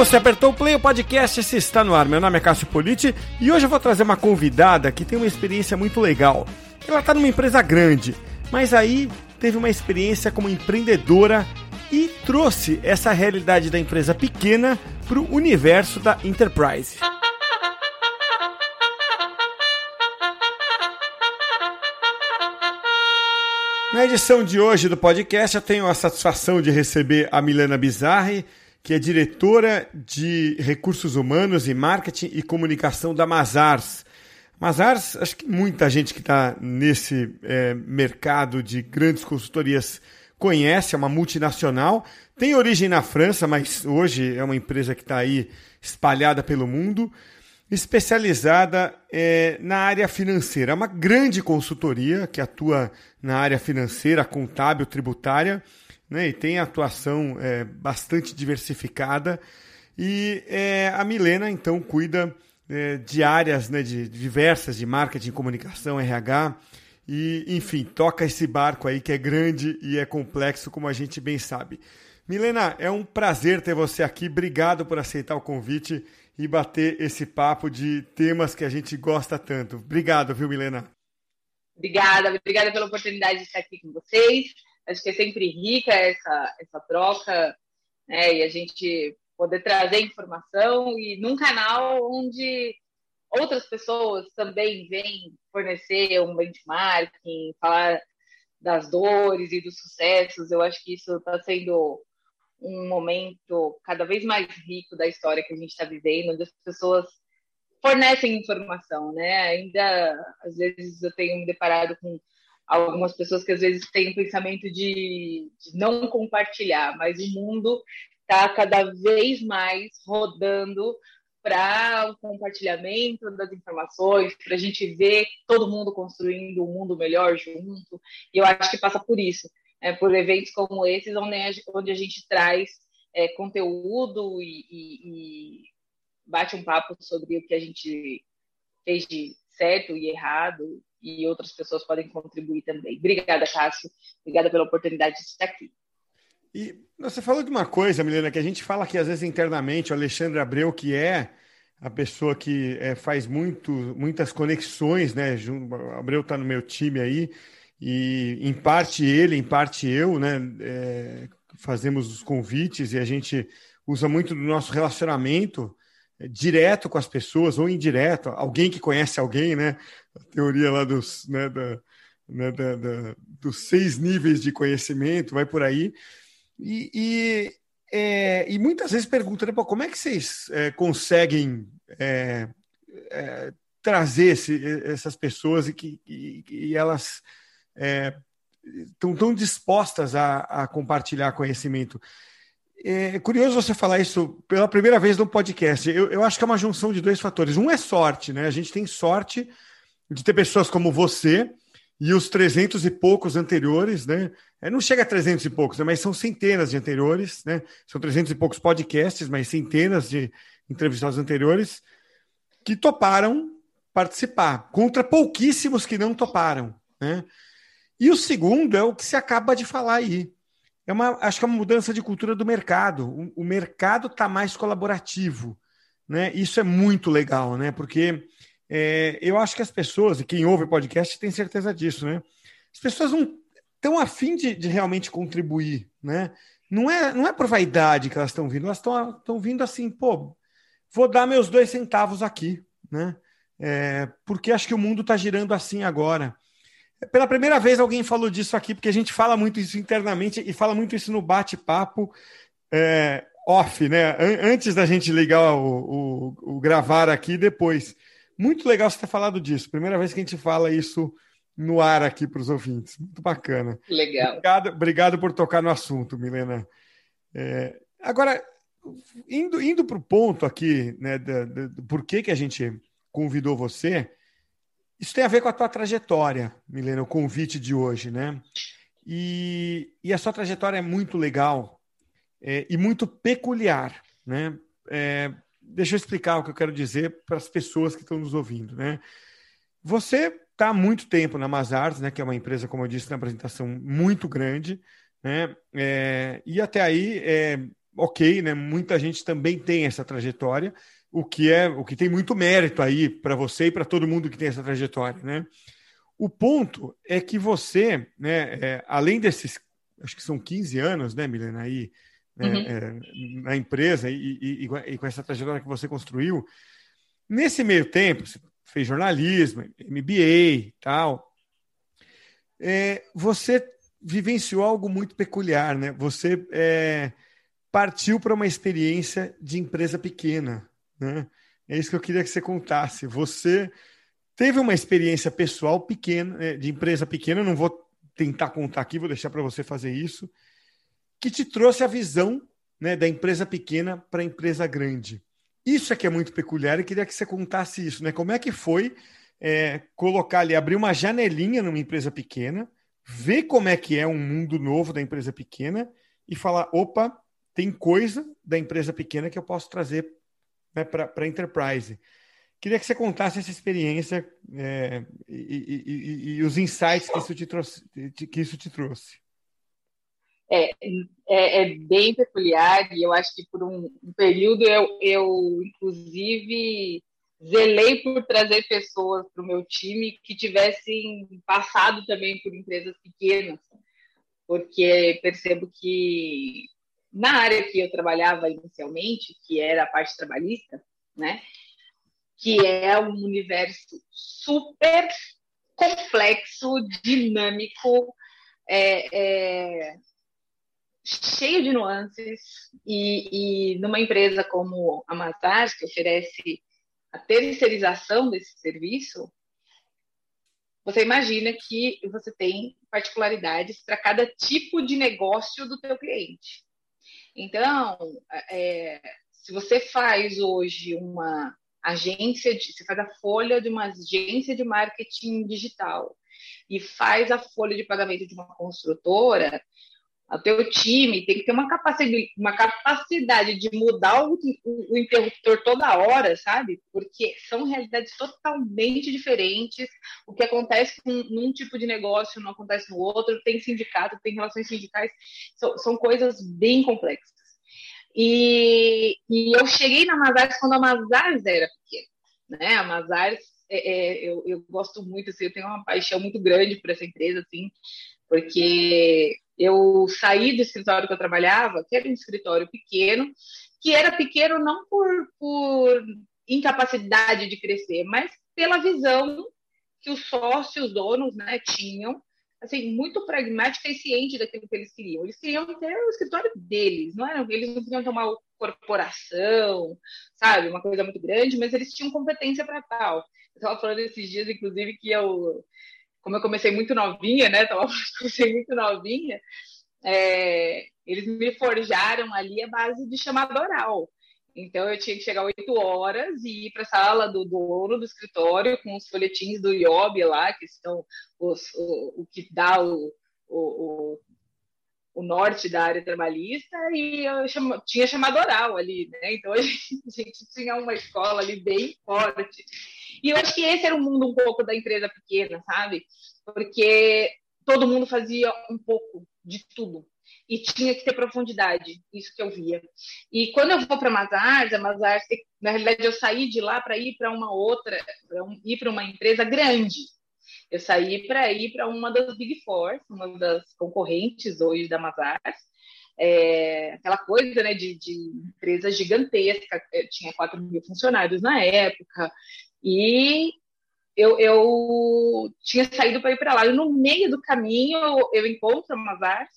você apertou o play, o podcast se está no ar. Meu nome é Cássio Politi e hoje eu vou trazer uma convidada que tem uma experiência muito legal. Ela está numa empresa grande, mas aí teve uma experiência como empreendedora e trouxe essa realidade da empresa pequena para o universo da enterprise. Na edição de hoje do podcast, eu tenho a satisfação de receber a Milena Bizarri, que é diretora de Recursos Humanos e Marketing e Comunicação da Mazars. Mazars, acho que muita gente que está nesse é, mercado de grandes consultorias conhece, é uma multinacional, tem origem na França, mas hoje é uma empresa que está aí espalhada pelo mundo, especializada é, na área financeira. É uma grande consultoria que atua na área financeira, contábil, tributária né, e tem atuação é, bastante diversificada. E é, a Milena, então, cuida é, de áreas né, de, diversas, de marketing, comunicação, RH, e, enfim, toca esse barco aí que é grande e é complexo, como a gente bem sabe. Milena, é um prazer ter você aqui. Obrigado por aceitar o convite e bater esse papo de temas que a gente gosta tanto. Obrigado, viu, Milena? Obrigada, obrigada pela oportunidade de estar aqui com vocês. Acho que é sempre rica essa, essa troca, né? E a gente poder trazer informação e num canal onde outras pessoas também vêm fornecer um benchmarking, falar das dores e dos sucessos. Eu acho que isso está sendo um momento cada vez mais rico da história que a gente está vivendo, onde as pessoas fornecem informação, né? Ainda às vezes eu tenho me deparado com algumas pessoas que às vezes têm o pensamento de, de não compartilhar, mas o mundo está cada vez mais rodando para o compartilhamento das informações, para a gente ver todo mundo construindo um mundo melhor junto. E eu acho que passa por isso, é, por eventos como esses, onde a, onde a gente traz é, conteúdo e, e, e bate um papo sobre o que a gente fez de certo e errado e outras pessoas podem contribuir também. Obrigada, Cássio. Obrigada pela oportunidade de estar aqui. E você falou de uma coisa, Milena, que a gente fala aqui às vezes internamente, o Alexandre Abreu, que é a pessoa que é, faz muito, muitas conexões, né? O Abreu está no meu time aí, e em parte ele, em parte eu, né? É, fazemos os convites e a gente usa muito do nosso relacionamento direto com as pessoas ou indireto, alguém que conhece alguém, né? A teoria lá dos, né, da, né, da, da, dos seis níveis de conhecimento, vai por aí. E, e, é, e muitas vezes perguntam, né, como é que vocês é, conseguem é, é trazer esse, essas pessoas e que e, e elas estão é, tão dispostas a, a compartilhar conhecimento? É curioso você falar isso pela primeira vez no podcast. Eu, eu acho que é uma junção de dois fatores. Um é sorte, né? A gente tem sorte de ter pessoas como você e os 300 e poucos anteriores, né? É, não chega a 300 e poucos, né? mas são centenas de anteriores, né? São 300 e poucos podcasts, mas centenas de entrevistados anteriores que toparam participar, contra pouquíssimos que não toparam, né? E o segundo é o que se acaba de falar aí é uma, acho que é uma mudança de cultura do mercado. O, o mercado está mais colaborativo, né? Isso é muito legal, né? Porque é, eu acho que as pessoas, e quem ouve podcast tem certeza disso, né? As pessoas não estão afim de, de realmente contribuir, né? Não é, não é por vaidade que elas estão vindo, elas estão vindo assim, pô, vou dar meus dois centavos aqui, né? É, porque acho que o mundo está girando assim agora. Pela primeira vez alguém falou disso aqui, porque a gente fala muito isso internamente e fala muito isso no bate-papo é, off, né? Antes da gente ligar o, o, o gravar aqui depois. Muito legal você ter falado disso. Primeira vez que a gente fala isso no ar aqui para os ouvintes. Muito bacana. Legal. Obrigado, obrigado por tocar no assunto, Milena. É, agora, indo, indo para o ponto aqui, né, do, do, do porquê que a gente convidou você, isso tem a ver com a tua trajetória, Milena, o convite de hoje, né? E, e a sua trajetória é muito legal é, e muito peculiar, né? É, deixa eu explicar o que eu quero dizer para as pessoas que estão nos ouvindo, né? Você está há muito tempo na Mazars, né? Que é uma empresa, como eu disse na apresentação, muito grande, né? É, e até aí é, ok, né? Muita gente também tem essa trajetória, o que é o que tem muito mérito aí para você e para todo mundo que tem essa trajetória, né? O ponto é que você, né, é, além desses, acho que são 15 anos, né, Milena, aí né, uhum. é, na empresa e, e, e, com essa trajetória que você construiu, nesse meio tempo, você fez jornalismo, MBA e tal, é, você vivenciou algo muito peculiar, né? Você é, partiu para uma experiência de empresa pequena, né? É isso que eu queria que você contasse. Você teve uma experiência pessoal pequena, é, de empresa pequena, não vou tentar contar aqui, vou deixar para você fazer isso, que te trouxe a visão né, da empresa pequena para a empresa grande. Isso é que é muito peculiar e queria que você contasse isso, né? Como é que foi é, colocar ali, abrir uma janelinha numa empresa pequena, ver como é que é um mundo novo da empresa pequena e falar, opa, tem coisa da empresa pequena que eu posso trazer né, para a enterprise. Queria que você contasse essa experiência é, e, e, e, os insights que isso te trouxe. Que isso te trouxe. É, é, é, bem peculiar e eu acho que por um, um período eu, eu, inclusive, zelei por trazer pessoas para o meu time que tivessem passado também por empresas pequenas, porque percebo que na área que eu trabalhava inicialmente, que era a parte trabalhista, né, que é um universo super complexo, dinâmico, é, é, cheio de nuances, e, e, numa empresa como a Mazars, que oferece a terceirização desse serviço, você imagina que você tem particularidades para cada tipo de negócio do teu cliente. Então, é, se você faz hoje uma agência, de, você faz a folha de uma agência de marketing digital e faz a folha de pagamento de uma construtora, o teu time tem que ter uma capacidade, uma capacidade de mudar o, o, interruptor toda hora, sabe? Porque são realidades totalmente diferentes. O que acontece com num tipo de negócio não acontece no outro. Tem sindicato, tem relações sindicais, são, são coisas bem complexas. E, e eu cheguei na Mazares quando a Mazares era pequena, né? A Mazares, é, é, eu, eu gosto muito, assim, eu tenho uma paixão muito grande por essa empresa, assim, porque eu saí do escritório que eu trabalhava, que era um escritório pequeno, que era pequeno não por, por incapacidade de crescer, mas pela visão que os sócios, donos, né, tinham, assim, muito pragmática e ciente daquilo que eles queriam. Eles queriam ter o escritório deles, não era, eles não queriam ter uma corporação, sabe, uma coisa muito grande, mas eles tinham competência para tal. Eu estava falando esses dias, inclusive, que eu como eu comecei muito novinha, né? Tava, comecei muito novinha. É, eles me forjaram ali a base de chamada oral. Então eu tinha que chegar oito horas e ir para a sala do dono do escritório com os folhetins do IOB lá, que são os, o, o que dá o, o, o, norte da área trabalhista, e eu tinha chamada oral ali, né? Então a gente, a gente tinha uma escola ali bem forte. E eu acho que esse era o mundo um pouco da empresa pequena, sabe? Porque todo mundo fazia um pouco de tudo e tinha que ter profundidade, isso que eu via. E quando eu vou para Mazars, a Mazars, na realidade eu saí de lá para ir para uma outra, para um, ir para uma empresa grande. Eu saí para ir para uma das Big Four, uma das concorrentes hoje da Mazars. É, aquela coisa né, de, de empresa gigantesca, tinha 4 mil funcionários na época, e eu, eu tinha saído para ir para lá. E no meio do caminho eu, encontro a Mazars,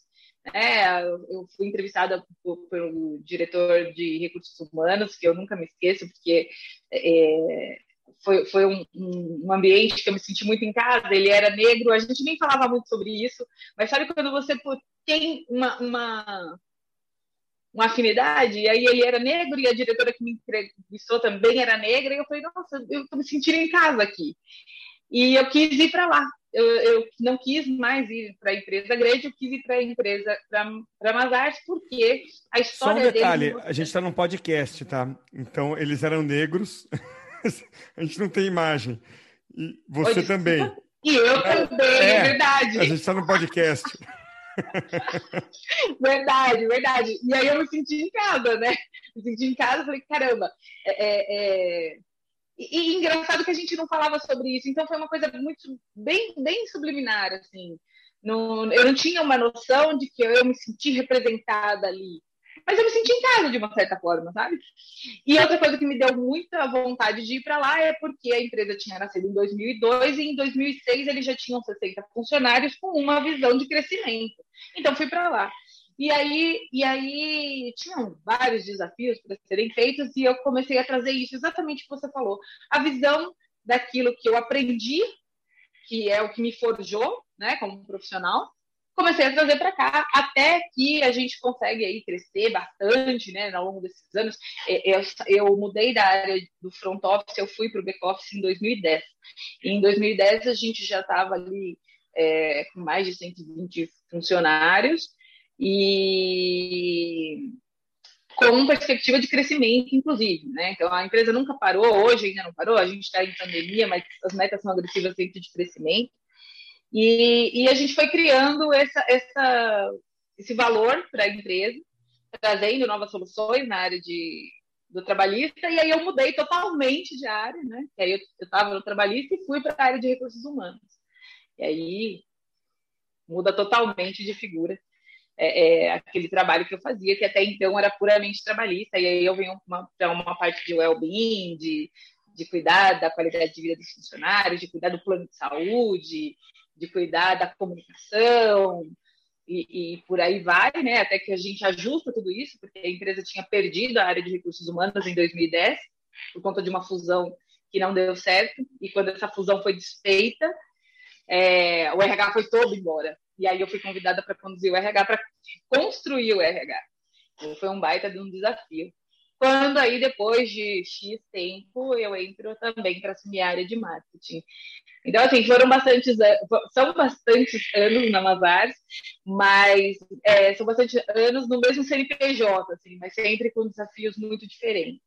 né? Eu fui entrevistada pelo diretor de recursos humanos, que eu nunca me esqueço, porque é, foi, foi um, um, ambiente que eu me senti muito em casa. Ele era negro, a gente nem falava muito sobre isso, mas sabe quando você tem uma, uma uma afinidade, e aí ele era negro e a diretora que me entrevistou também era negra, e eu falei, nossa, eu estou me sentindo em casa aqui. E eu quis ir para lá. Eu, eu, não quis mais ir para a empresa grande, eu quis ir para a empresa, para Mazars, porque a história Só um detalhe, deles... a gente está num podcast, tá? Então, eles eram negros, a gente não tem imagem. E você Oi, também. E eu também, é, é verdade. A gente está no podcast. verdade, verdade. E aí eu me senti em casa, né? Me senti em casa, falei, caramba, é, é, é... E, e, engraçado que a gente não falava sobre isso, então foi uma coisa muito bem, bem subliminar, assim. Eu não tinha uma noção de que eu me senti representada ali. Mas eu me senti em casa de uma certa forma, sabe? E outra coisa que me deu muita vontade de ir para lá é porque a empresa tinha nascido em 2002 e em 2006 eles já tinham 60 funcionários com uma visão de crescimento. Então fui para lá. E aí, e aí tinham vários desafios para serem feitos e eu comecei a trazer isso exatamente o que você falou, a visão daquilo que eu aprendi, que é o que me forjou, né, como profissional, comecei a trazer para cá, até que a gente consegue aí crescer bastante, né, ao longo desses anos. Eu, eu mudei da área do front office, eu fui para o back office em 2010. E em 2010 a gente já estava ali é, com mais de 120 funcionários e com perspectiva de crescimento, inclusive, né? Então a empresa nunca parou, hoje ainda não parou, a gente está em pandemia, mas as metas são agressivas dentro de crescimento. E, e a gente foi criando essa, essa, esse valor para a empresa, trazendo novas soluções na área de, do trabalhista, e aí eu mudei totalmente de área, né? E aí eu estava no trabalhista e fui para a área de recursos humanos. E aí muda totalmente de figura é, é, aquele trabalho que eu fazia, que até então era puramente trabalhista, e aí eu venho para uma, parte de well-being, de, de cuidar da qualidade de vida dos funcionários, de cuidar do plano de saúde, de cuidar da comunicação e, e, por aí vai, né? Até que a gente ajusta tudo isso, porque a empresa tinha perdido a área de recursos humanos em 2010 por conta de uma fusão que não deu certo e quando essa fusão foi desfeita, é, o RH foi todo embora. E aí eu fui convidada para conduzir o RH para construir o RH. Então, foi um baita de um desafio. Quando aí, depois de X tempo, eu entro também para assumir a área de marketing. Então, assim, foram bastantes, são bastantes anos na Mazars, mas é, são bastantes anos no mesmo CNPJ, assim, mas sempre com desafios muito diferentes.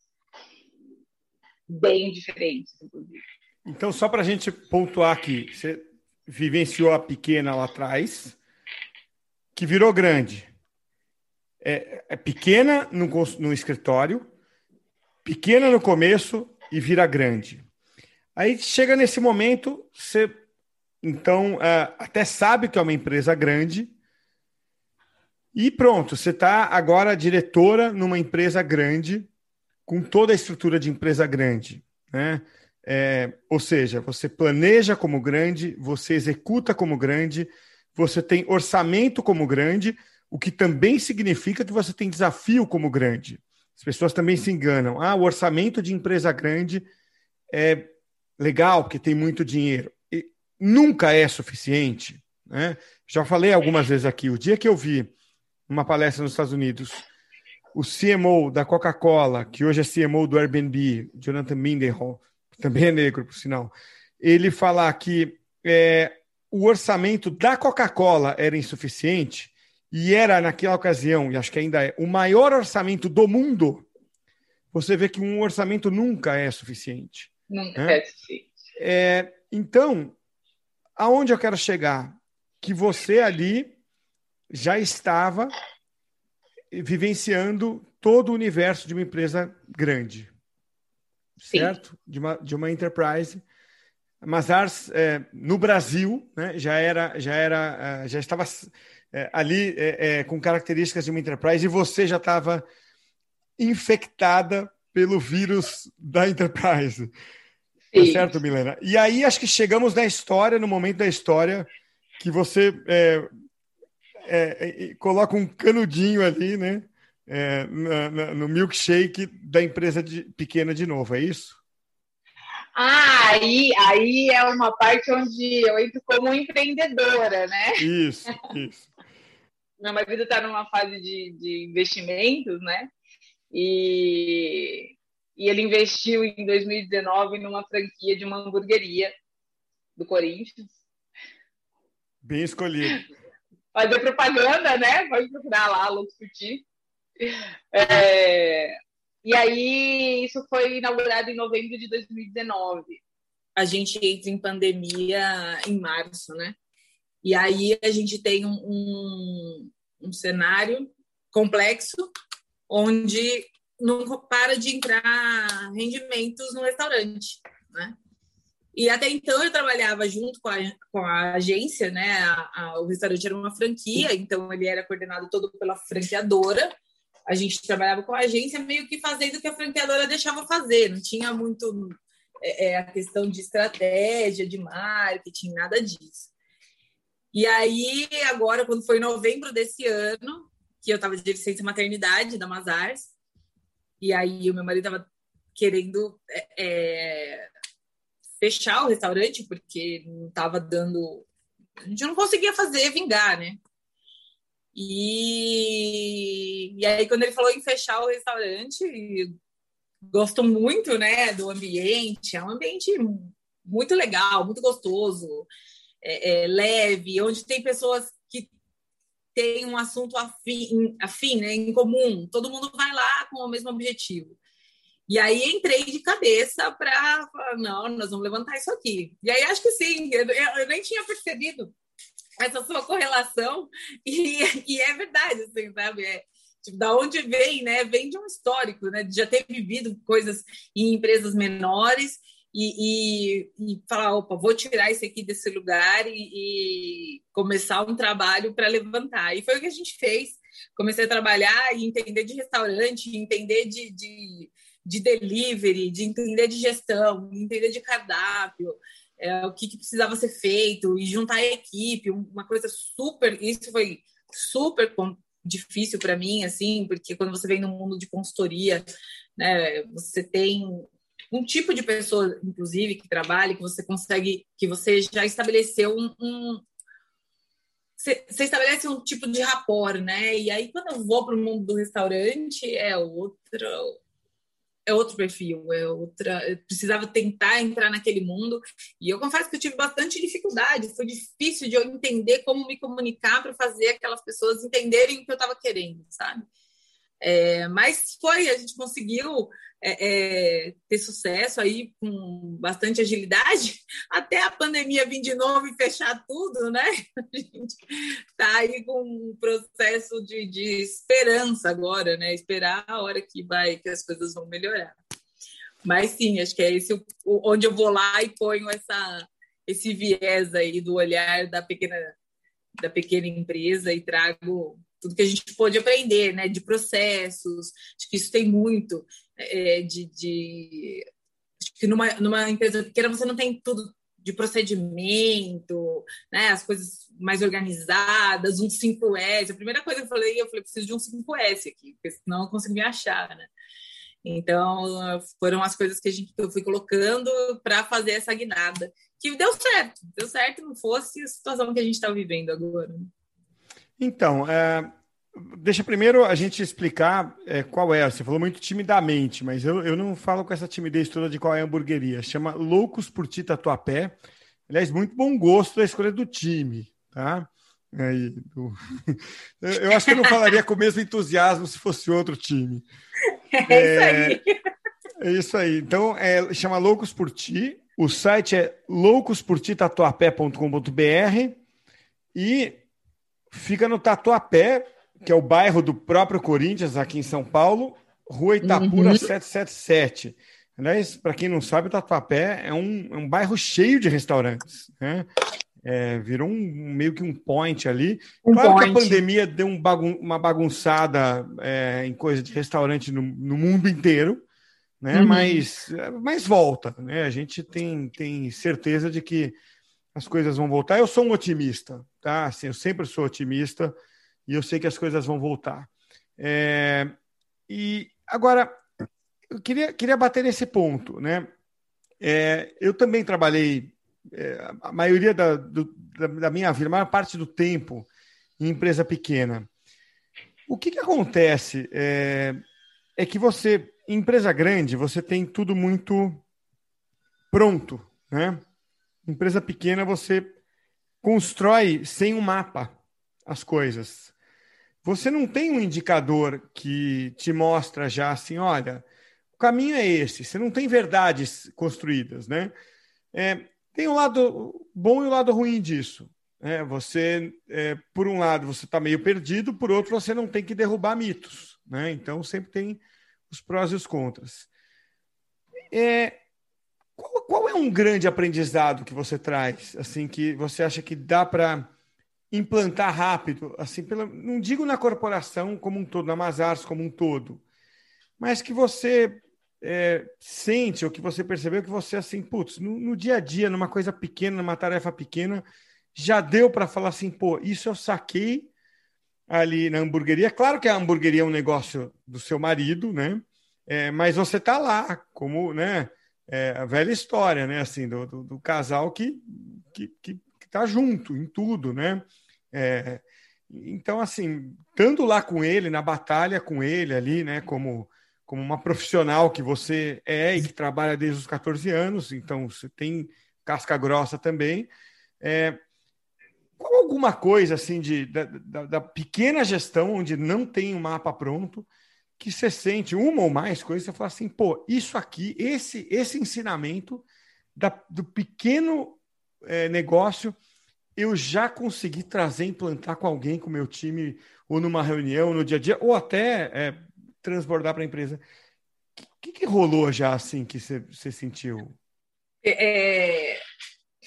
Bem diferentes, inclusive. Então, só para a gente pontuar aqui, você vivenciou a pequena lá atrás, que virou grande. É, é pequena no, no escritório, pequena no começo e vira grande. Aí chega nesse momento, você então é, até sabe que é uma empresa grande e pronto, você está agora diretora numa empresa grande, com toda a estrutura de empresa grande. Né? É, ou seja, você planeja como grande, você executa como grande, você tem orçamento como grande, o que também significa que você tem desafio como grande. As pessoas também se enganam. Ah, o orçamento de empresa grande é legal, porque tem muito dinheiro. E nunca é suficiente. Né? Já falei algumas vezes aqui, o dia que eu vi uma palestra nos Estados Unidos, o CMO da Coca-Cola, que hoje é CMO do Airbnb, Jonathan Mindenhall, também é negro, por sinal, ele falar que é, o orçamento da Coca-Cola era insuficiente e era, naquela ocasião, e acho que ainda é, o maior orçamento do mundo, você vê que um orçamento nunca é suficiente. Nunca né? é suficiente. É, então, aonde eu quero chegar? Que você ali já estava vivenciando todo o universo de uma empresa grande, certo? De uma, de uma enterprise. Mazars é, no Brasil né, já era já era é, já estava é, ali é, é, com características de uma enterprise e você já estava infectada pelo vírus da enterprise. Tá certo, Milena? E aí acho que chegamos na história, no momento da história, que você é, é, é coloca um canudinho ali, né? É, na, na, no milkshake da empresa de, pequena de novo, é isso? Ah, aí, aí é uma parte onde eu entro como empreendedora, né? Isso, isso. Meu marido está numa fase de, de investimentos, né? E e ele investiu em 2019 numa franquia de uma hamburgueria do Corinthians. Bem escolhido. Fazer propaganda, né? Pode procurar lá, Lucas Curti. É... E aí, isso foi inaugurado em novembro de 2019. A gente entra em pandemia em março, né? E aí a gente tem um, um, um cenário complexo onde não para de entrar rendimentos no restaurante, né? E até então eu trabalhava junto com a, com a agência, né? A, a, o restaurante era uma franquia, então ele era coordenado todo pela franqueadora. A gente trabalhava com a agência meio que fazendo o que a franqueadora deixava fazer, não tinha muito é, é, a questão de estratégia, de marketing, nada disso. E aí, agora, quando foi em novembro desse ano, que eu estava de licença maternidade da Mazars, e aí o meu marido estava querendo é, é fechar o restaurante porque não estava dando. A gente não conseguia fazer vingar, né? E, e aí, quando ele falou em fechar o restaurante, gosto muito, né, do ambiente. É um ambiente muito legal, muito gostoso, é, é, leve, onde tem pessoas têm um assunto afim, afim né, em comum. Todo mundo vai lá com o mesmo objetivo. E aí entrei de cabeça para não, nós vamos levantar isso aqui. E aí acho que sim, eu, eu nem tinha percebido essa sua correlação e, e é verdade, assim, sabe? É, tipo, da onde vem, né? Vem de um histórico, né? De já ter vivido coisas em empresas menores e, e, e falar, opa, vou tirar isso aqui desse lugar e, e começar um trabalho para levantar. E foi o que a gente fez. Comecei a trabalhar e entender de restaurante, entender de, de de delivery, de entender de gestão, de entender de cardápio, é, o que, que, precisava ser feito e juntar a equipe, uma coisa super. Isso foi super difícil para mim, assim, porque quando você vem no mundo de consultoria, né, você tem um tipo de pessoa, inclusive, que trabalha, que você consegue, que você já estabeleceu um, um você, estabelece um tipo de rapport, né? E aí, quando eu vou para o mundo do restaurante, é outra, é outro perfil, é outra. Eu precisava tentar entrar naquele mundo e eu confesso que eu tive bastante dificuldade. Foi difícil de eu entender como me comunicar para fazer aquelas pessoas entenderem o que eu estava querendo, sabe? É, mas foi, a gente conseguiu é, é, ter sucesso aí com bastante agilidade, até a pandemia vir de novo e fechar tudo, né? A gente está aí com um processo de, de esperança agora, né? Esperar a hora que vai, que as coisas vão melhorar. Mas sim, acho que é esse onde eu vou lá e ponho essa, esse viés aí do olhar da pequena, da pequena empresa e trago tudo que a gente pôde aprender, né, de processos, acho que isso tem muito é, de, de acho que numa, numa empresa pequena você não tem tudo de procedimento, né, as coisas mais organizadas, um 5S. A primeira coisa que eu falei, eu falei, preciso de um 5S aqui, porque senão eu não consigo me achar, né? Então, foram as coisas que, a gente, que eu fui colocando para fazer essa guinada, que deu certo, deu certo, não fosse a situação que a gente está vivendo agora. Né? Então, é, deixa primeiro a gente explicar é, qual é. Você falou muito timidamente, mas eu, eu não falo com essa timidez toda de qual é a hamburgueria. Chama Loucos por Ti Tatuapé. Aliás, muito bom gosto da escolha do time, tá? Aí, do... Eu acho que eu não falaria com o mesmo entusiasmo se fosse outro time. É, é isso aí. É isso aí. Então, é, chama Loucos por Ti. O site é loucosportitatuapé.com.br e Fica no Tatuapé, que é o bairro do próprio Corinthians, aqui em São Paulo, Rua Itapura uhum. 777. Aliás, para quem não sabe, o Tatuapé é um, é um bairro cheio de restaurantes. Né? É, virou um, meio que um point ali. Um claro point. que a pandemia deu um bagun uma bagunçada é, em coisa de restaurante no, no mundo inteiro, né? Uhum. Mas, mas volta. Né? A gente tem, tem certeza de que as coisas vão voltar. Eu sou um otimista, tá? Assim, eu sempre sou otimista e eu sei que as coisas vão voltar. É... E agora, eu queria, queria bater nesse ponto, né? É, eu também trabalhei é, a maioria da, do, da, minha vida, a maior parte do tempo em empresa pequena. O que, que acontece é, é que você, em empresa grande, você tem tudo muito pronto, né? Empresa pequena, você constrói sem um mapa as coisas. Você não tem um indicador que te mostra já assim, olha, o caminho é esse. Você não tem verdades construídas, né? É, tem o um lado bom e o um lado ruim disso. Né? Você, é, por um lado, você está meio perdido, por outro, você não tem que derrubar mitos. Né? Então, sempre tem os prós e os contras. É, qual, qual, é um grande aprendizado que você traz, assim, que você acha que dá para implantar rápido, assim, pela, não digo na corporação como um todo, na Mazars como um todo, mas que você é, sente ou que você percebeu que você, assim, putz, no, no dia a dia, numa coisa pequena, numa tarefa pequena, já deu para falar assim, pô, isso eu saquei ali na hamburgueria. Claro que a hamburgueria é um negócio do seu marido, né? É, mas você tá lá, como, né? É, a velha história, né? Assim, do, do, do casal que, que, que, tá junto em tudo, né? É, então, assim, estando lá com ele, na batalha com ele ali, né? Como, como uma profissional que você é e que trabalha desde os 14 anos, então você tem casca grossa também. É, qual alguma coisa assim de, da, da, da, pequena gestão onde não tem um mapa pronto que você sente uma ou mais coisas, você fala assim, pô, isso aqui, esse esse ensinamento da, do pequeno é, negócio eu já consegui trazer, implantar com alguém, com meu time, ou numa reunião, no dia a dia, ou até é, transbordar para a empresa. O que, que, rolou já assim que você sentiu? É,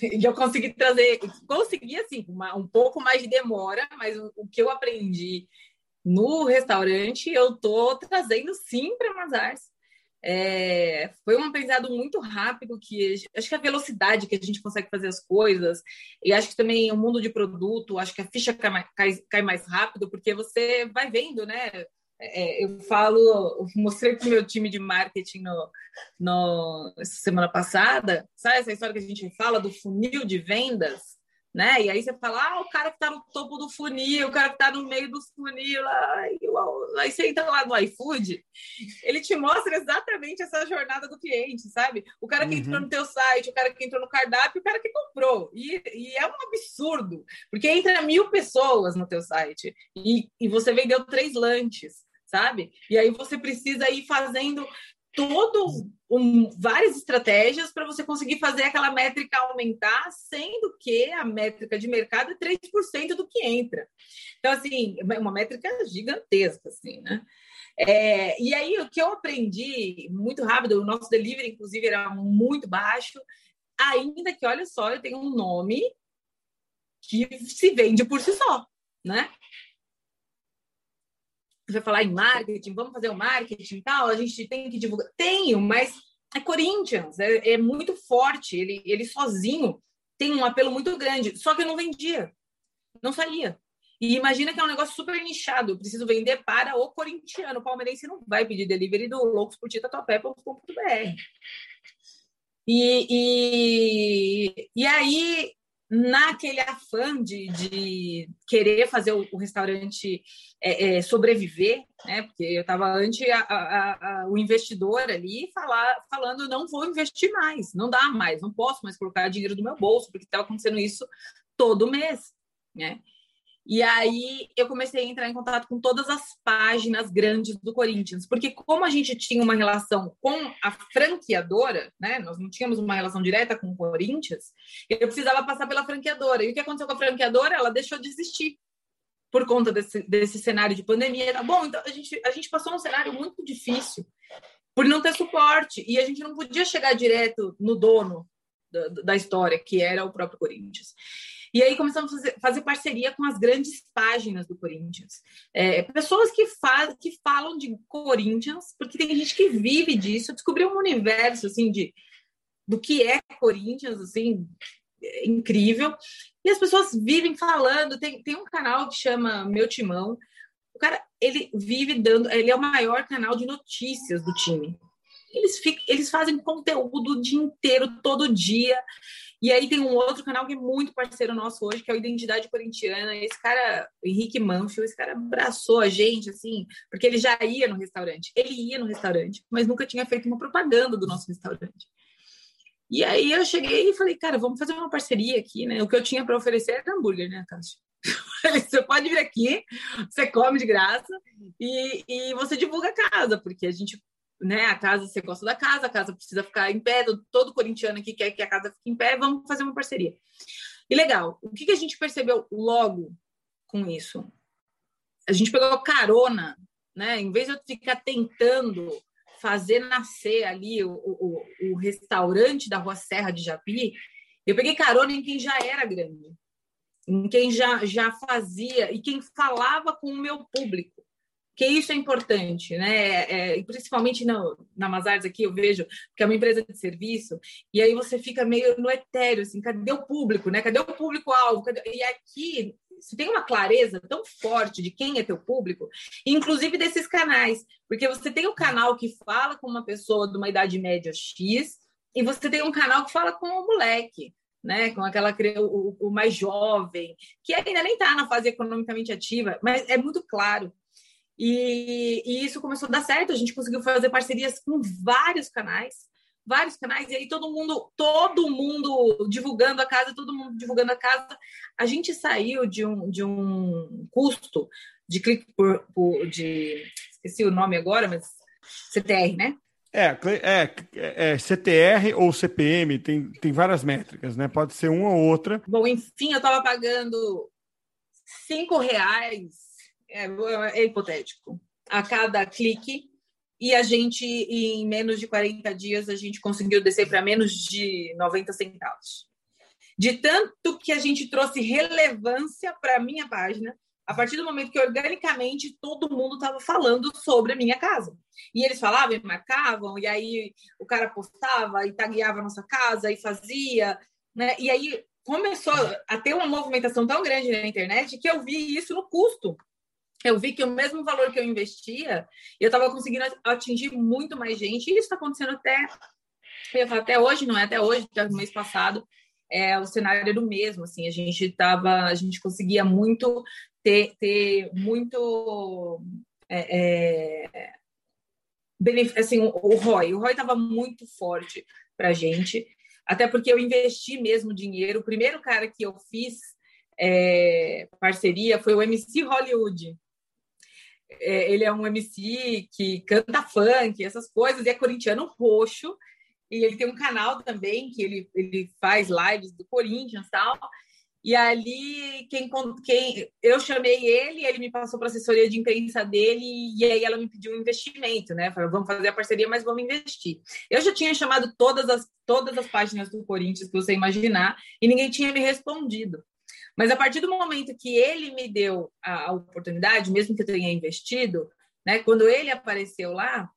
e eu consegui trazer, consegui assim, uma, um pouco mais de demora, mas o, o, que eu aprendi no restaurante eu tô trazendo sim para Mazars. É, foi um aprendizado muito rápido que acho que a velocidade que a gente consegue fazer as coisas e acho que também o mundo de produto acho que a ficha cai mais, cai, cai mais rápido porque você vai vendo né é, eu falo, eu mostrei para o meu time de marketing no, no, semana passada, sabe essa história que a gente fala do funil de vendas? Né? E aí você fala, ah, o cara que está no topo do funil, o cara que está no meio do funil, aí, aí você entra lá no iFood, ele te mostra exatamente essa jornada do cliente, sabe? O cara que uhum. entrou no teu site, o cara que entrou no cardápio, o cara que comprou. E, e é um absurdo, porque entra mil pessoas no teu site e, e você vendeu três lanches sabe? E aí você precisa ir fazendo todo um, várias estratégias para você conseguir fazer aquela métrica aumentar, sendo que a métrica de mercado é 3% do que entra. Então, assim, é uma métrica gigantesca, assim, né? É, e aí, o que eu aprendi muito rápido, o nosso delivery, inclusive, era muito baixo, ainda que, olha só, eu tenho um nome que se vende por si só, né? Vai falar em marketing, vamos fazer o marketing e tal, a gente tem que divulgar. Tenho, mas é Corinthians, é, é, muito forte, ele, ele sozinho tem um apelo muito grande, só que eu não vendia, não saía. E imagina que é um negócio super nichado, eu preciso vender para o corintiano, o palmeirense não vai pedir delivery do loucos por tatuapé.com.br. E, e, e aí naquele afã de, de querer fazer o, o restaurante é, é, sobreviver, né? Porque eu estava ante a, a, a, o investidor ali falar, falando não vou investir mais, não dá mais, não posso mais colocar dinheiro do meu bolso, porque estava acontecendo isso todo mês, né? E aí eu comecei a entrar em contato com todas as páginas grandes do Corinthians, porque como a gente tinha uma relação com a franqueadora, né? Nós não tínhamos uma relação direta com o Corinthians, eu precisava passar pela franqueadora. E o que aconteceu com a franqueadora? Ela deixou de existir por conta desse, desse cenário de pandemia. Tá bom, então a gente, a gente passou um cenário muito difícil por não ter suporte e a gente não podia chegar direto no dono da, da história, que era o próprio Corinthians. E aí começamos a fazer, fazer parceria com as grandes páginas do Corinthians. É, pessoas que, faz, que falam de Corinthians, porque tem gente que vive disso, descobriu um universo assim de do que é Corinthians, assim, é incrível. E as pessoas vivem falando. Tem, tem um canal que chama Meu Timão. O cara, ele vive dando. Ele é o maior canal de notícias do time. Eles, ficam, eles fazem conteúdo o dia inteiro, todo dia. E aí tem um outro canal que é muito parceiro nosso hoje, que é o Identidade Corintiana. Esse cara, Henrique Manfio, esse cara abraçou a gente, assim, porque ele já ia no restaurante. Ele ia no restaurante, mas nunca tinha feito uma propaganda do nosso restaurante. E aí eu cheguei e falei, cara, vamos fazer uma parceria aqui, né? O que eu tinha para oferecer era hambúrguer, né, Cássio? Você pode vir aqui, você come de graça e, e você divulga a casa, porque a gente né? A casa, você gosta da casa, a casa precisa ficar em pé, todo corintiano aqui quer que a casa fique em pé, vamos fazer uma parceria. E legal, o que, que a gente percebeu logo com isso? A gente pegou carona, né? Em vez de eu ficar tentando fazer nascer ali o, o, o restaurante da Rua Serra de Japi, eu peguei carona em quem já era grande, em quem já, já fazia e quem falava com o meu público. Que isso é importante, né? É, principalmente na, na Mazars aqui, eu vejo que é uma empresa de serviço, e aí você fica meio no etéreo, assim, cadê o público, né? Cadê o público-alvo? E aqui você tem uma clareza tão forte de quem é teu público, inclusive desses canais, porque você tem o um canal que fala com uma pessoa de uma idade média X, e você tem um canal que fala com o um moleque, né, com aquela o, o mais jovem, que ainda nem está na fase economicamente ativa, mas é muito claro. E, e, isso começou a dar certo. A gente conseguiu fazer parcerias com vários canais vários canais, e aí todo mundo, todo mundo divulgando a casa, todo mundo divulgando a casa. A gente saiu de um, de um custo de clique por, por de esqueci o nome agora, mas CTR, né? É, é, é, CTR ou CPM, tem, tem várias métricas, né? Pode ser uma ou outra. Bom, enfim, eu estava pagando cinco reais, é, é hipotético, a cada clique e a gente, em menos de 40 dias, a gente conseguiu descer para menos de 90 centavos. De tanto que a gente trouxe relevância para a minha página, a partir do momento que organicamente todo mundo estava falando sobre a minha casa. E eles falavam e marcavam, e aí o cara postava e tagueava a nossa casa e fazia, né? E aí começou a ter uma movimentação tão grande na internet que eu vi isso no custo eu vi que o mesmo valor que eu investia, eu estava conseguindo atingir muito mais gente. E isso está acontecendo até, até hoje, não é até hoje, até o mês passado. É, o cenário era o mesmo, assim, a gente tava, a gente conseguia muito ter, ter muito é, é, assim, o ROI, o ROI estava muito forte para a gente, até porque eu investi mesmo dinheiro. O primeiro cara que eu fiz é, parceria foi o MC Hollywood é, ele é um MC que canta funk, essas coisas, e é corintiano roxo. E ele tem um canal também que ele, ele faz lives do Corinthians e tal. E ali, quem, quem eu chamei ele, ele me passou para a assessoria de imprensa dele, e aí ela me pediu um investimento, né? Falou, vamos fazer a parceria, mas vamos investir. Eu já tinha chamado todas as, todas as páginas do Corinthians que você imaginar, e ninguém tinha me respondido. Mas a partir do momento que ele me deu a, a oportunidade, mesmo que eu tenha investido, né, quando ele apareceu lá,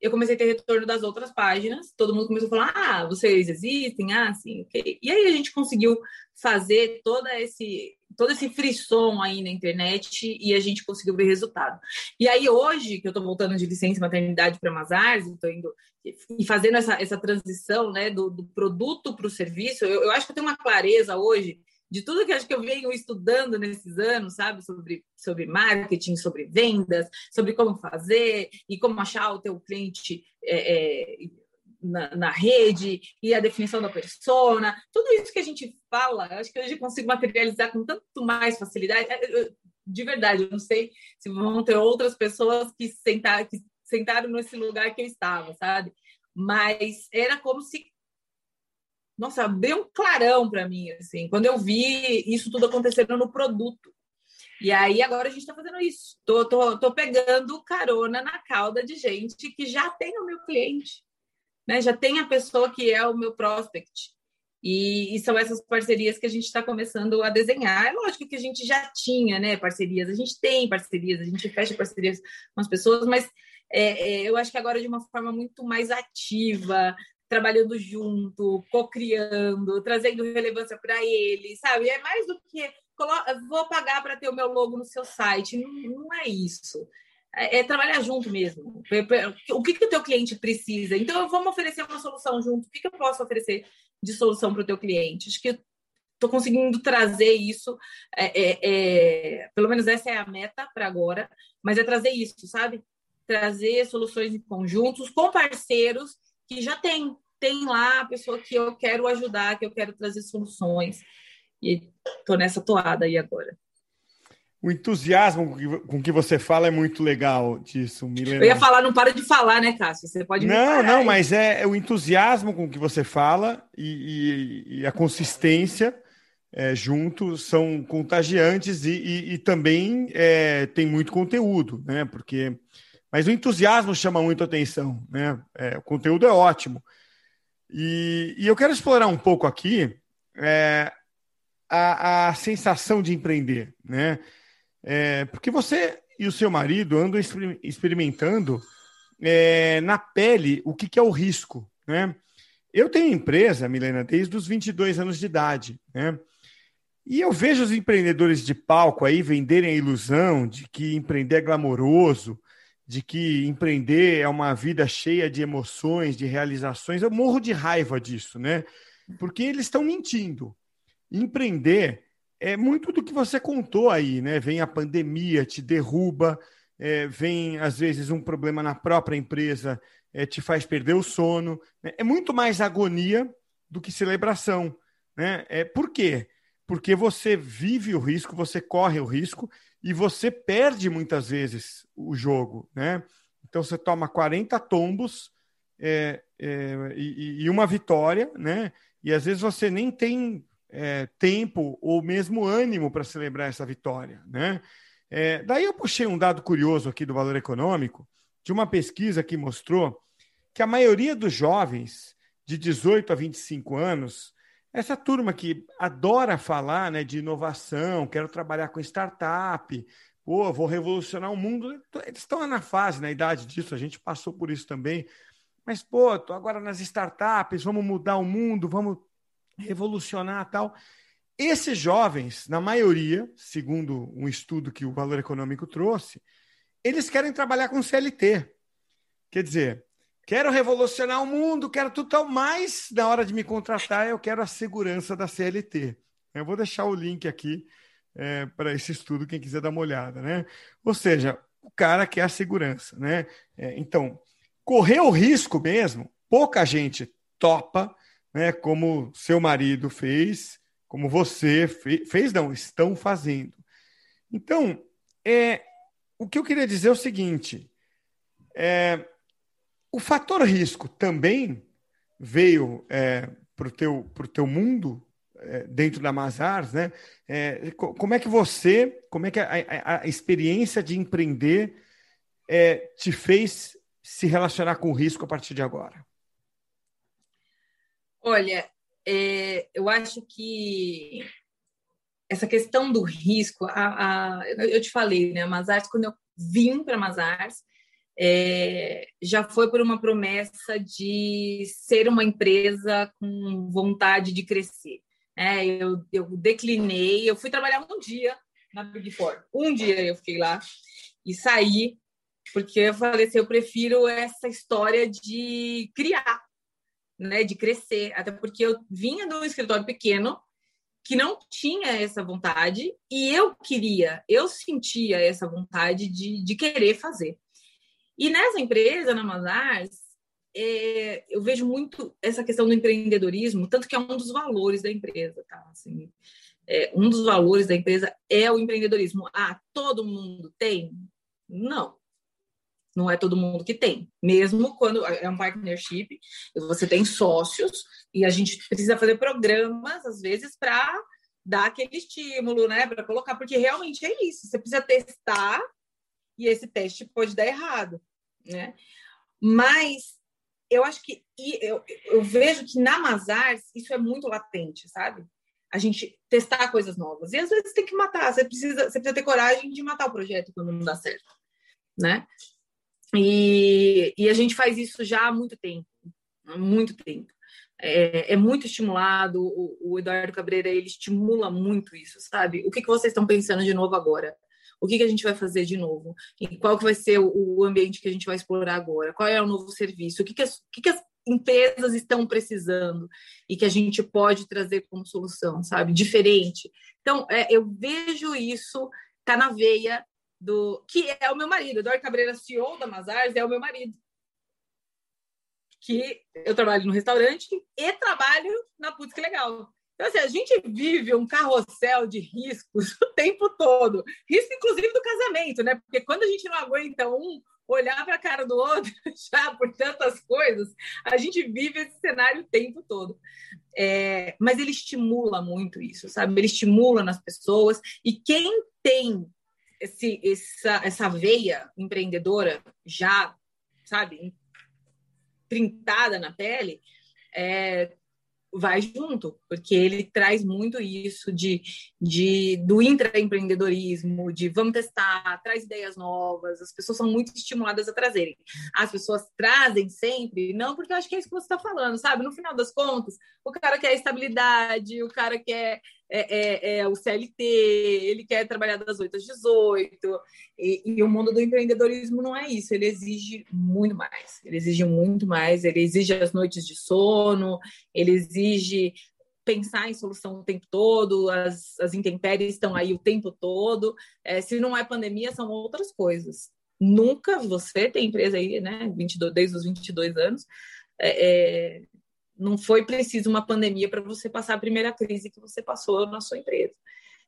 eu comecei a ter retorno das outras páginas, todo mundo começou a falar: ah, vocês existem, ah, sim, ok. E aí a gente conseguiu fazer todo esse, todo esse frisson aí na internet e a gente conseguiu ver resultado. E aí hoje, que eu estou voltando de licença maternidade para Mazars, estou indo e fazendo essa, essa transição né, do, do produto para o serviço, eu, eu acho que eu tenho uma clareza hoje de tudo que acho que eu venho estudando nesses anos, sabe, sobre, sobre marketing, sobre vendas, sobre como fazer e como achar o teu cliente é, é, na, na, rede e a definição da persona, tudo isso que a gente fala, acho que hoje eu consigo materializar com tanto mais facilidade. É, de verdade, eu não sei se vão ter outras pessoas que, sentar, que sentaram nesse lugar que eu estava, sabe? Mas era como se nossa, abriu um clarão para mim, assim, quando eu vi isso tudo acontecendo no produto. E aí agora a gente está fazendo isso. Tô, tô, tô pegando carona na cauda de gente que já tem o meu cliente, né? Já tem a pessoa que é o meu prospect. E, e são essas parcerias que a gente está começando a desenhar. É lógico que a gente já tinha, né? Parcerias, a gente tem parcerias, a gente fecha parcerias com as pessoas, mas é, é, eu acho que agora de uma forma muito mais ativa, trabalhando junto, co-criando, trazendo relevância para ele, sabe? É mais do que vou pagar para ter o meu logo no seu site. Não, não é isso. É, é, trabalhar junto mesmo. O que, que o teu cliente precisa? Então, vamos oferecer uma solução junto. O que, que eu posso oferecer de solução para o teu cliente? Acho que estou conseguindo trazer isso. É, é, é, pelo menos essa é a meta para agora, mas é trazer isso, sabe? Trazer soluções em conjuntos com parceiros que já tem, tem lá a pessoa que eu quero ajudar, que eu quero trazer soluções. E estou nessa toada aí agora. O entusiasmo com que você fala é muito legal disso, Milena. Eu ia falar, não para de falar, né, Cássio? Você pode Não, não, mas é, é, o entusiasmo com que você fala e, e, e a consistência é, juntos são contagiantes e, e, e também é, tem muito conteúdo, né? Porque, mas o entusiasmo chama muito atenção, né? É, o conteúdo é ótimo. E, e, eu quero explorar um pouco aqui é, a, a, sensação de empreender, né? É, porque você e o seu marido andam experimentando é, na pele o que, que é o risco, né? Eu tenho empresa, Milena, desde os 22 anos de idade, né? E eu vejo os empreendedores de palco aí venderem a ilusão de que empreender é glamouroso, de que empreender é uma vida cheia de emoções, de realizações. Eu morro de raiva disso, né? Porque eles estão mentindo. Empreender é muito do que você contou aí, né? Vem a pandemia, te derruba, é, vem às vezes um problema na própria empresa, é, te faz perder o sono. Né? É muito mais agonia do que celebração. Né? É, por quê? porque você vive o risco, você corre o risco e você perde muitas vezes o jogo, né? Então você toma 40 tombos é, é, e, e, uma vitória, né? E às vezes você nem tem é, tempo ou mesmo ânimo para celebrar essa vitória, né? É, daí eu puxei um dado curioso aqui do valor econômico de uma pesquisa que mostrou que a maioria dos jovens de 18 a 25 anos essa turma que adora falar né, de inovação, quero trabalhar com startup, pô, vou revolucionar o mundo. Eles estão na fase, na idade disso, a gente passou por isso também. Mas, pô, tô agora nas startups, vamos mudar o mundo, vamos revolucionar tal. Esses jovens, na maioria, segundo um estudo que o Valor Econômico trouxe, eles querem trabalhar com CLT. Quer dizer, Quero revolucionar o mundo, quero tudo tal, mas na hora de me contratar eu quero a segurança da CLT. Eu vou deixar o link aqui é, para esse estudo, quem quiser dar uma olhada, né? Ou seja, o cara quer a segurança, né? É, então, correr o risco mesmo, pouca gente topa, né? Como seu marido fez, como você fez, fez não, estão fazendo. Então, é, o que eu queria dizer é o seguinte: é, o fator risco também veio é, para o teu, pro teu mundo é, dentro da Mazars, né? É, como é que você, como é que a, a, a experiência de empreender é, te fez se relacionar com o risco a partir de agora? Olha, é, eu acho que essa questão do risco, a, a, eu te falei, né, Mazars, quando eu vim para Mazars, é, já foi por uma promessa de ser uma empresa com vontade de crescer. É, eu, eu declinei, eu fui trabalhar um dia na Big Four. Um dia eu fiquei lá e saí, porque eu falei assim, eu prefiro essa história de criar, né, de crescer. Até porque eu vinha de um escritório pequeno, que não tinha essa vontade, e eu queria, eu sentia essa vontade de, de querer fazer. E nessa empresa, na Mazars, é, eu vejo muito essa questão do empreendedorismo, tanto que é um dos valores da empresa, tá? Assim, é, um dos valores da empresa é o empreendedorismo. Ah, todo mundo tem? Não. Não é todo mundo que tem. Mesmo quando é um partnership, você tem sócios e a gente precisa fazer programas, às vezes, para dar aquele estímulo, né? Para colocar, porque realmente é isso. Você precisa testar e esse teste pode dar errado, né? Mas eu acho que eu, eu vejo que na Mazars isso é muito latente, sabe? A gente testar coisas novas. E às vezes tem que matar, você precisa, você precisa ter coragem de matar o projeto quando não dá certo, né? E, e a gente faz isso já há muito tempo, há muito tempo. É, é muito estimulado, o, o, Eduardo Cabreira, ele estimula muito isso, sabe? O que, que vocês estão pensando de novo agora? O que, que a gente vai fazer de novo, e qual que vai ser o, ambiente que a gente vai explorar agora, qual é o novo serviço, o que, que, as, o que, que as empresas estão precisando e que a gente pode trazer como solução, sabe? Diferente. Então, é, eu vejo isso, tá na veia do. que é o meu marido. Eduardo Cabreira, CEO da Mazars, é o meu marido. Que eu trabalho no restaurante e trabalho na Putz Que Legal. Então, assim, a gente vive um carrossel de riscos o tempo todo. Risco, inclusive, do casamento, né? Porque quando a gente não aguenta um olhar para a cara do outro já por tantas coisas, a gente vive esse cenário o tempo todo. É, mas ele estimula muito isso, sabe? Ele estimula nas pessoas. E quem tem esse, essa, essa veia empreendedora já, sabe, printada na pele, é, vai junto, porque ele traz muito isso de, de do intraempreendedorismo, de vamos testar, traz ideias novas, as pessoas são muito estimuladas a trazerem. As pessoas trazem sempre, não porque eu acho que é isso que você está falando, sabe? No final das contas, o cara quer estabilidade, o cara quer é, é, é, o CLT, ele quer trabalhar das 8 às 18, e, e, o mundo do empreendedorismo não é isso, ele exige muito mais, ele exige muito mais, ele exige as noites de sono, ele exige pensar em solução o tempo todo, as, as intempéries estão aí o tempo todo, é, se não é pandemia, são outras coisas. Nunca você tem empresa aí, né, 22, desde os 22 anos, é, é não foi preciso uma pandemia para você passar a primeira crise que você passou na sua empresa.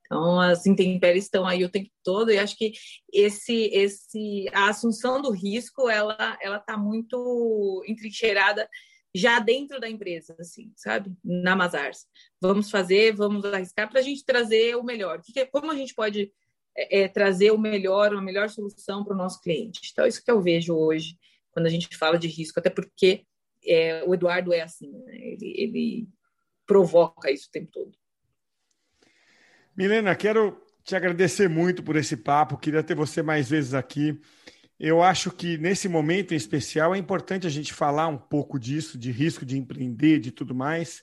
Então, as intempéries estão aí o tempo todo e acho que esse, esse, a assunção do risco, ela ela está muito entrincheirada já dentro da empresa, assim, sabe? Na Mazars. Vamos fazer, vamos arriscar para a gente trazer o melhor. Como a gente pode é, é, trazer o melhor, uma melhor solução para o nosso cliente? Então, isso que eu vejo hoje quando a gente fala de risco, até porque é, o Eduardo é assim, né? ele, ele provoca isso o tempo todo. Milena, quero te agradecer muito por esse papo, queria ter você mais vezes aqui. Eu acho que nesse momento em especial é importante a gente falar um pouco disso, de risco de empreender, de tudo mais,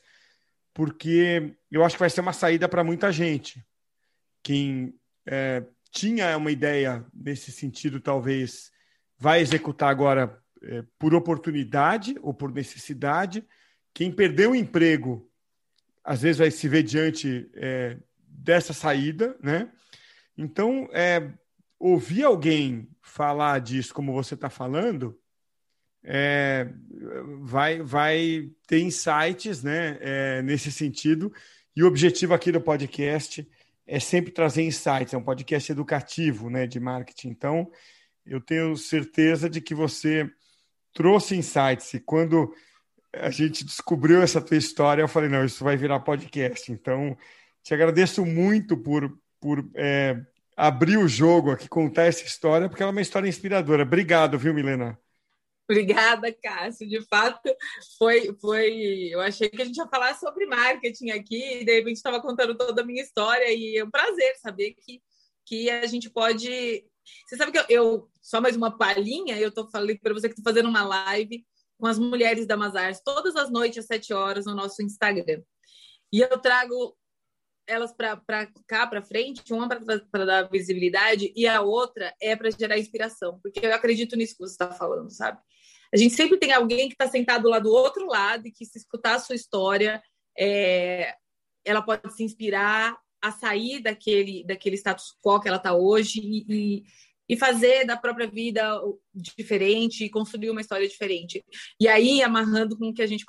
porque eu acho que vai ser uma saída para muita gente. Quem é, tinha uma ideia nesse sentido, talvez vai executar agora é, por oportunidade ou por necessidade. Quem perdeu o emprego, às vezes vai se ver diante é, dessa saída, né? Então, é, ouvir alguém falar disso como você está falando, é, vai, vai ter insights né, é, nesse sentido. E o objetivo aqui do podcast é sempre trazer insights, é um podcast educativo né, de marketing. Então, eu tenho certeza de que você trouxe insights. E quando a gente descobriu essa tua história, eu falei, não, isso vai virar podcast. Então, te agradeço muito por, por é, abrir o jogo aqui, contar essa história, porque ela é uma história inspiradora. Obrigado, viu, Milena? Obrigada, Cássio. De fato, foi, foi. Eu achei que a gente ia falar sobre marketing aqui, e de repente estava contando toda a minha história, e é um prazer saber que, que a gente pode você sabe que eu, eu só mais uma palhinha, eu tô falando para você que estou fazendo uma live com as mulheres da Mazars todas as noites às sete horas no nosso Instagram. E eu trago elas para cá, para frente, uma para dar visibilidade e a outra é para gerar inspiração, porque eu acredito nisso que você está falando, sabe? A gente sempre tem alguém que está sentado lá do outro lado e que, se escutar a sua história, é, ela pode se inspirar a sair daquele, daquele status quo que ela está hoje e, e fazer da própria vida diferente e construir uma história diferente. E aí, amarrando com o que a gente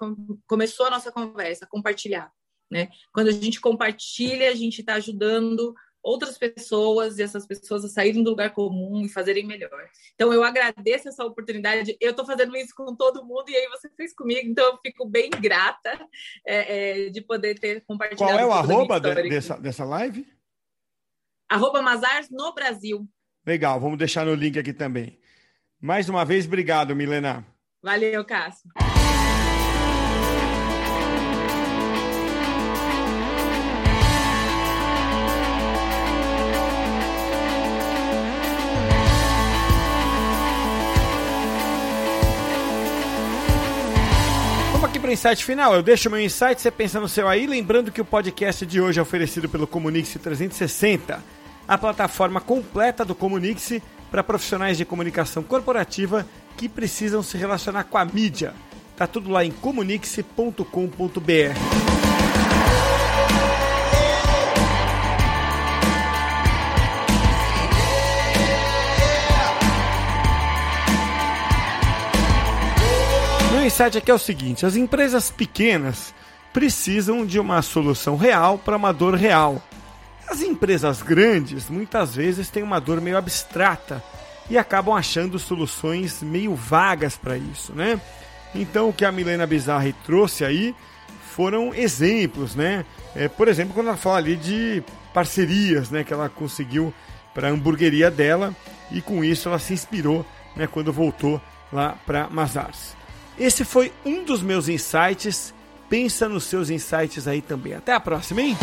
começou a nossa conversa, compartilhar. Né? Quando a gente compartilha, a gente está ajudando outras pessoas e essas pessoas a saírem do lugar comum e fazerem melhor. Então, eu agradeço essa oportunidade. Eu estou fazendo isso com todo mundo e aí você fez comigo, então eu fico bem grata é, é, de poder ter compartilhado. Qual é o arroba de, dessa, dessa live? Arroba Mazars no Brasil. Legal, vamos deixar no link aqui também. Mais uma vez, obrigado, Milena. Valeu, Cássio. Para o insight final. Eu deixo meu insight, você pensa no seu aí. Lembrando que o podcast de hoje é oferecido pelo Comunix 360, a plataforma completa do Comunix para profissionais de comunicação corporativa que precisam se relacionar com a mídia. Tá tudo lá em comunix.com.br. insight aqui é o seguinte: as empresas pequenas precisam de uma solução real para uma dor real. As empresas grandes muitas vezes têm uma dor meio abstrata e acabam achando soluções meio vagas para isso, né? Então o que a Milena Bizarre trouxe aí foram exemplos, né? É, por exemplo, quando ela fala ali de parcerias, né, que ela conseguiu para a hamburgueria dela e com isso ela se inspirou, né, quando voltou lá para Mazars. Esse foi um dos meus insights. Pensa nos seus insights aí também. Até a próxima, hein?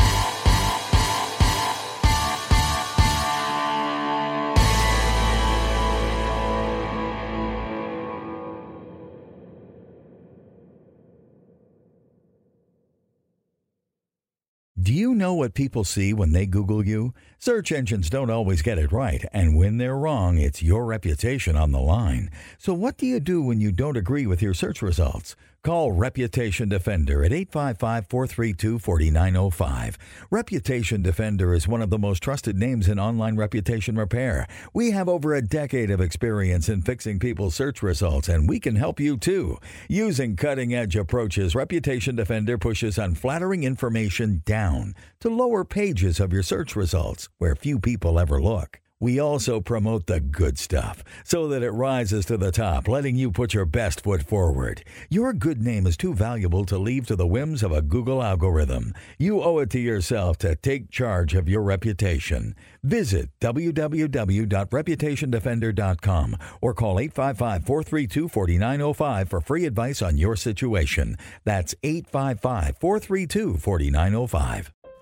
Do you know what people see when they Google you? Search engines don't always get it right, and when they're wrong, it's your reputation on the line. So, what do you do when you don't agree with your search results? Call Reputation Defender at 855 432 4905. Reputation Defender is one of the most trusted names in online reputation repair. We have over a decade of experience in fixing people's search results, and we can help you too. Using cutting edge approaches, Reputation Defender pushes unflattering information down to lower pages of your search results where few people ever look. We also promote the good stuff so that it rises to the top, letting you put your best foot forward. Your good name is too valuable to leave to the whims of a Google algorithm. You owe it to yourself to take charge of your reputation. Visit www.reputationdefender.com or call 855 432 4905 for free advice on your situation. That's 855 432 4905.